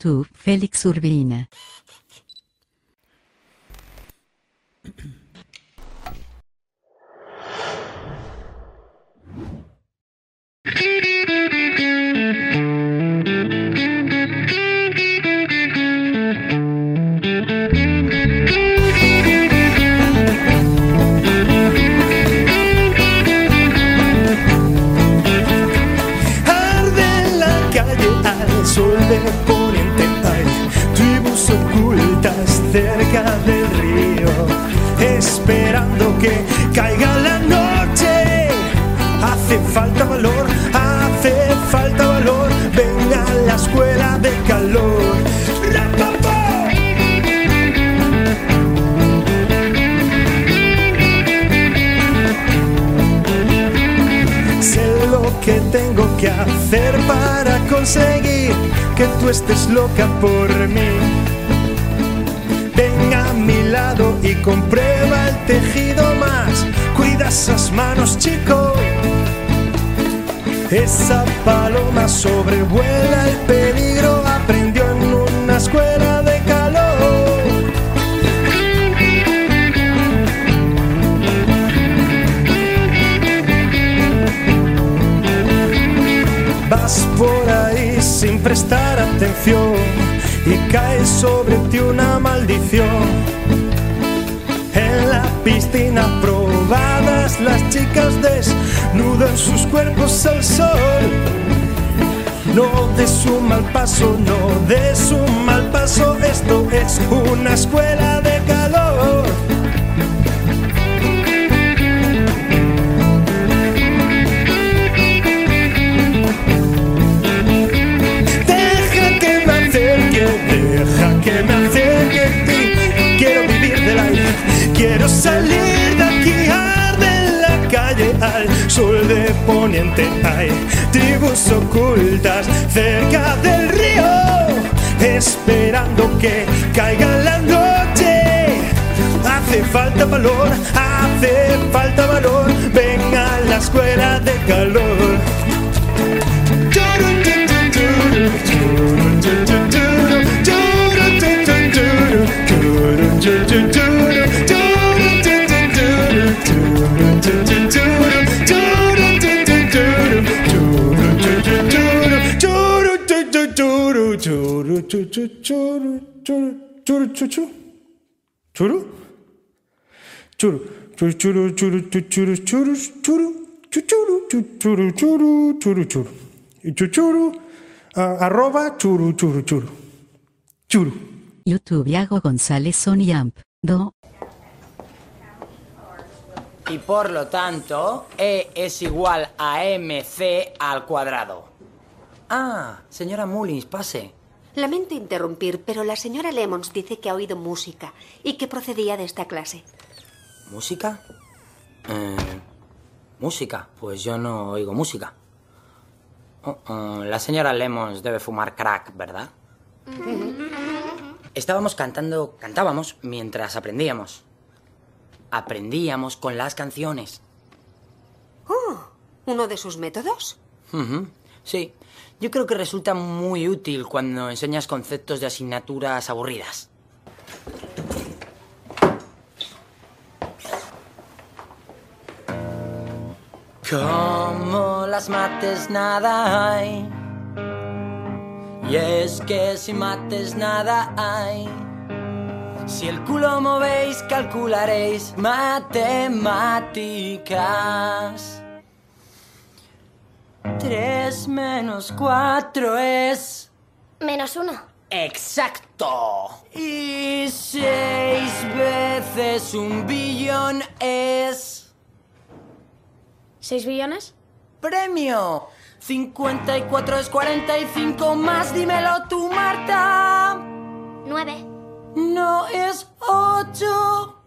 YouTube, Félix Urbina. Y comprueba el tejido más. Cuida esas manos, chico. Esa paloma sobrevuela el peligro. Aprendió en una escuela de calor. Vas por ahí sin prestar atención y cae sobre ti una maldición. En la piscina probadas las chicas desnudan sus cuerpos al sol. No des un mal paso, no des un mal paso, esto es una escuela de calor. Deja que me acerque, deja que me salir de aquí, arde en la calle al sol de poniente. Hay tribus ocultas cerca del río, esperando que caiga la noche. Hace falta valor, hace falta valor. Ven a la escuela de calor. churu? ¿Churu? Churu, churu, churu, churu, churu, churu, churu, chuchuru, chuchuru, churu, churu, churu. Y chuchuru, arroba, churu, churu, churu. Churu. YouTube Iago González Soniamp, do. Y por lo tanto, E es igual a MC al cuadrado. Ah, señora Mullins, pase. Lamento interrumpir, pero la señora Lemons dice que ha oído música y que procedía de esta clase. ¿Música? Eh, música. Pues yo no oigo música. Oh, oh, la señora Lemons debe fumar crack, ¿verdad? Estábamos cantando, cantábamos mientras aprendíamos. Aprendíamos con las canciones. Oh, ¿uno de sus métodos? Sí, yo creo que resulta muy útil cuando enseñas conceptos de asignaturas aburridas. Como las mates nada hay. Y es que si mates nada hay. Si el culo movéis, calcularéis matemáticas. 3 menos 4 es... Menos uno. Exacto. Y seis veces un billón es... ¿Seis billones? Premio. 54 es 45 más, dímelo tú, Marta. Nueve. No es 8.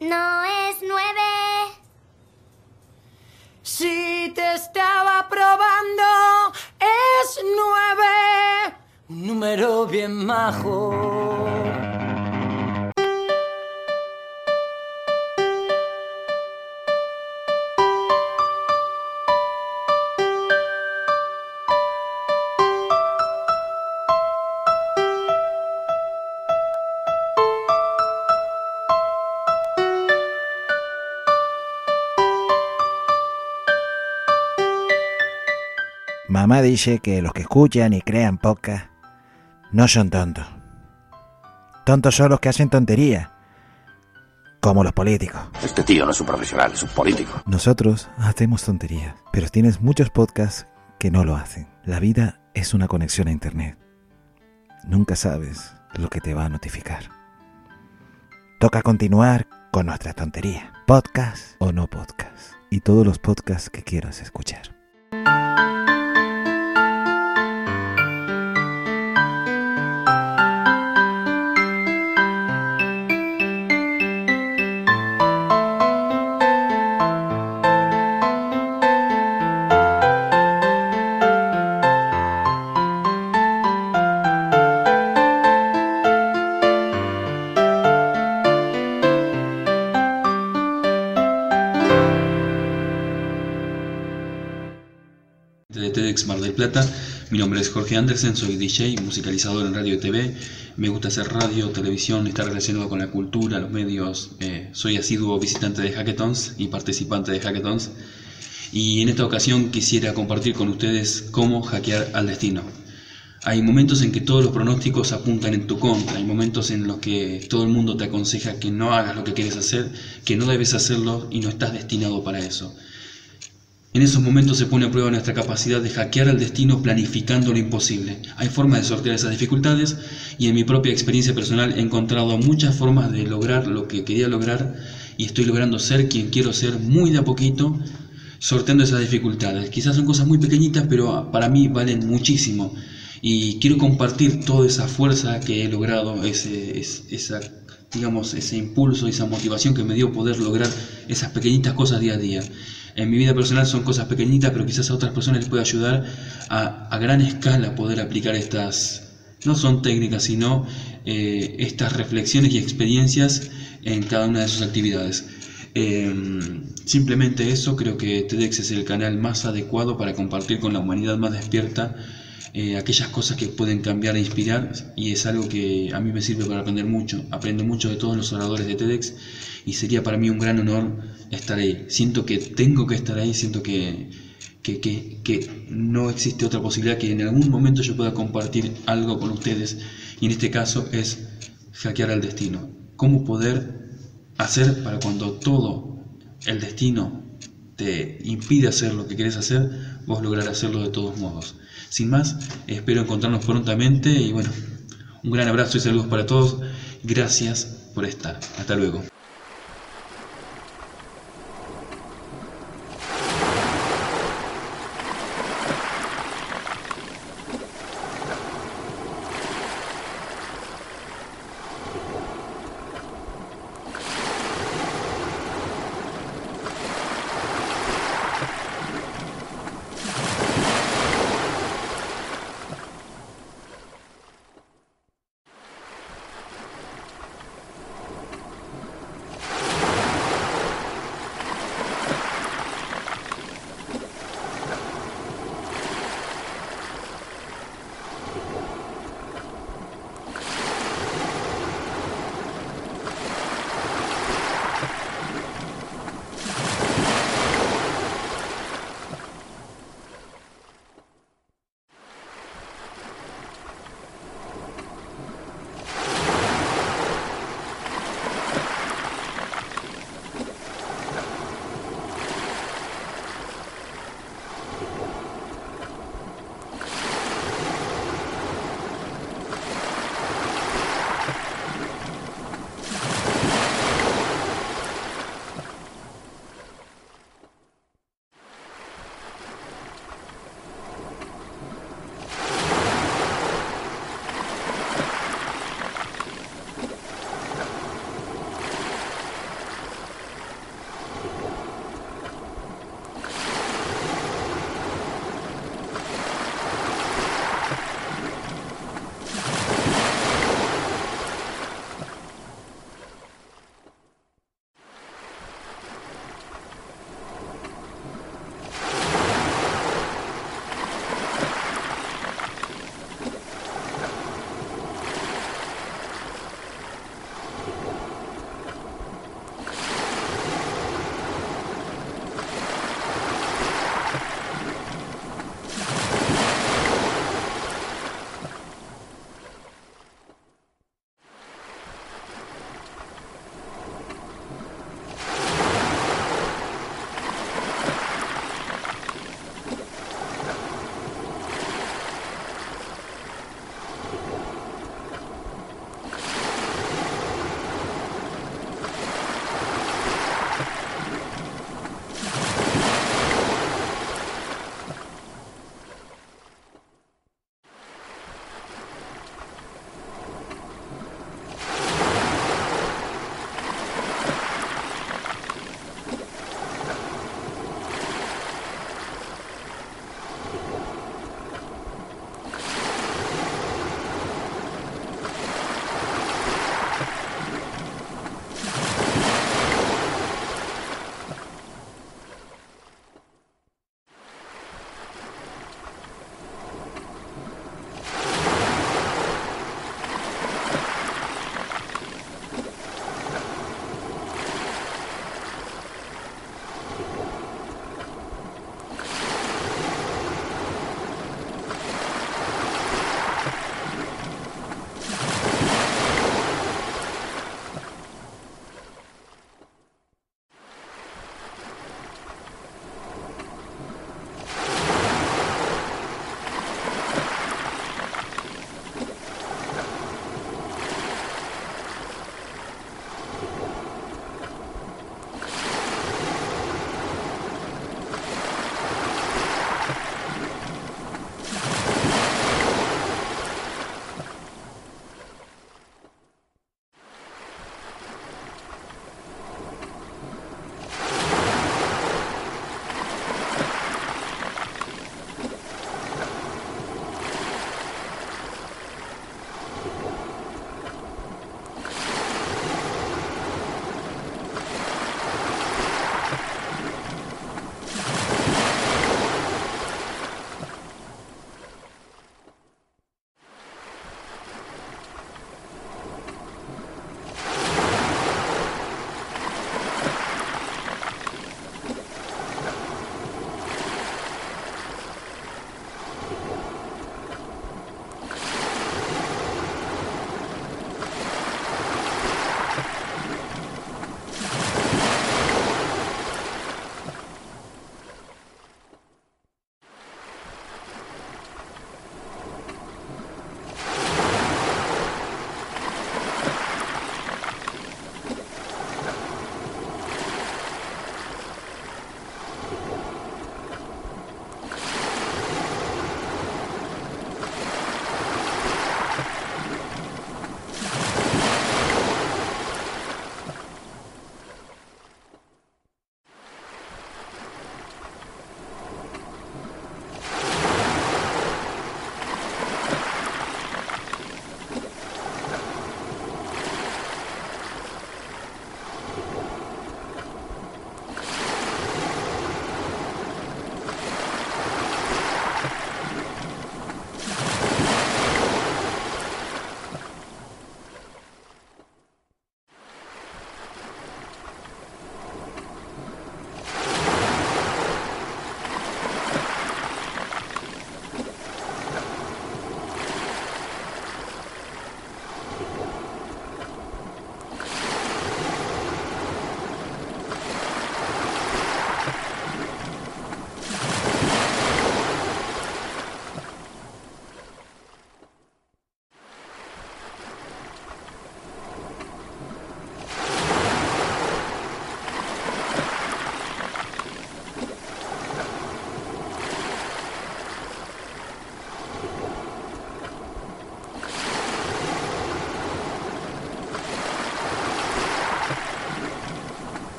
No es nueve. Si te estaba probando, es 9. Un número bien majo. Mamá dice que los que escuchan y crean podcast no son tontos. Tontos son los que hacen tonterías, como los políticos. Este tío no es un profesional, es un político. Nosotros hacemos tonterías, pero tienes muchos podcasts que no lo hacen. La vida es una conexión a Internet. Nunca sabes lo que te va a notificar. Toca continuar con nuestra tontería. Podcast o no podcast. Y todos los podcasts que quieras escuchar. Plata. Mi nombre es Jorge Andersen, soy DJ, musicalizador en radio y TV. Me gusta hacer radio, televisión, estar relacionado con la cultura, los medios. Eh, soy asiduo visitante de hackathons y participante de hackathons. Y en esta ocasión quisiera compartir con ustedes cómo hackear al destino. Hay momentos en que todos los pronósticos apuntan en tu contra, hay momentos en los que todo el mundo te aconseja que no hagas lo que quieres hacer, que no debes hacerlo y no estás destinado para eso. En esos momentos se pone a prueba nuestra capacidad de hackear al destino planificando lo imposible. Hay formas de sortear esas dificultades y en mi propia experiencia personal he encontrado muchas formas de lograr lo que quería lograr y estoy logrando ser quien quiero ser muy de a poquito, sorteando esas dificultades. Quizás son cosas muy pequeñitas, pero para mí valen muchísimo. Y quiero compartir toda esa fuerza que he logrado, ese, es- esa, digamos, ese impulso, esa motivación que me dio poder lograr esas pequeñitas cosas día a día. En mi vida personal son cosas pequeñitas, pero quizás a otras personas les puede ayudar a, a gran escala poder aplicar estas, no son técnicas, sino eh, estas reflexiones y experiencias en cada una de sus actividades. Eh, simplemente eso, creo que TEDx es el canal más adecuado para compartir con la humanidad más despierta eh, aquellas cosas que pueden cambiar e inspirar y es algo que a mí me sirve para aprender mucho. Aprendo mucho de todos los oradores de TEDx y sería para mí un gran honor estar ahí. Siento que tengo que estar ahí, siento que, que, que, que no existe otra posibilidad que en algún momento yo pueda compartir algo con ustedes y en este caso es hackear al destino. ¿Cómo poder hacer para cuando todo el destino te impide hacer lo que quieres hacer, vos lograr hacerlo de todos modos? Sin más, espero encontrarnos prontamente y bueno, un gran abrazo y saludos para todos. Gracias por estar. Hasta luego.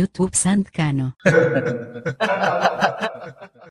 YouTube Santcano.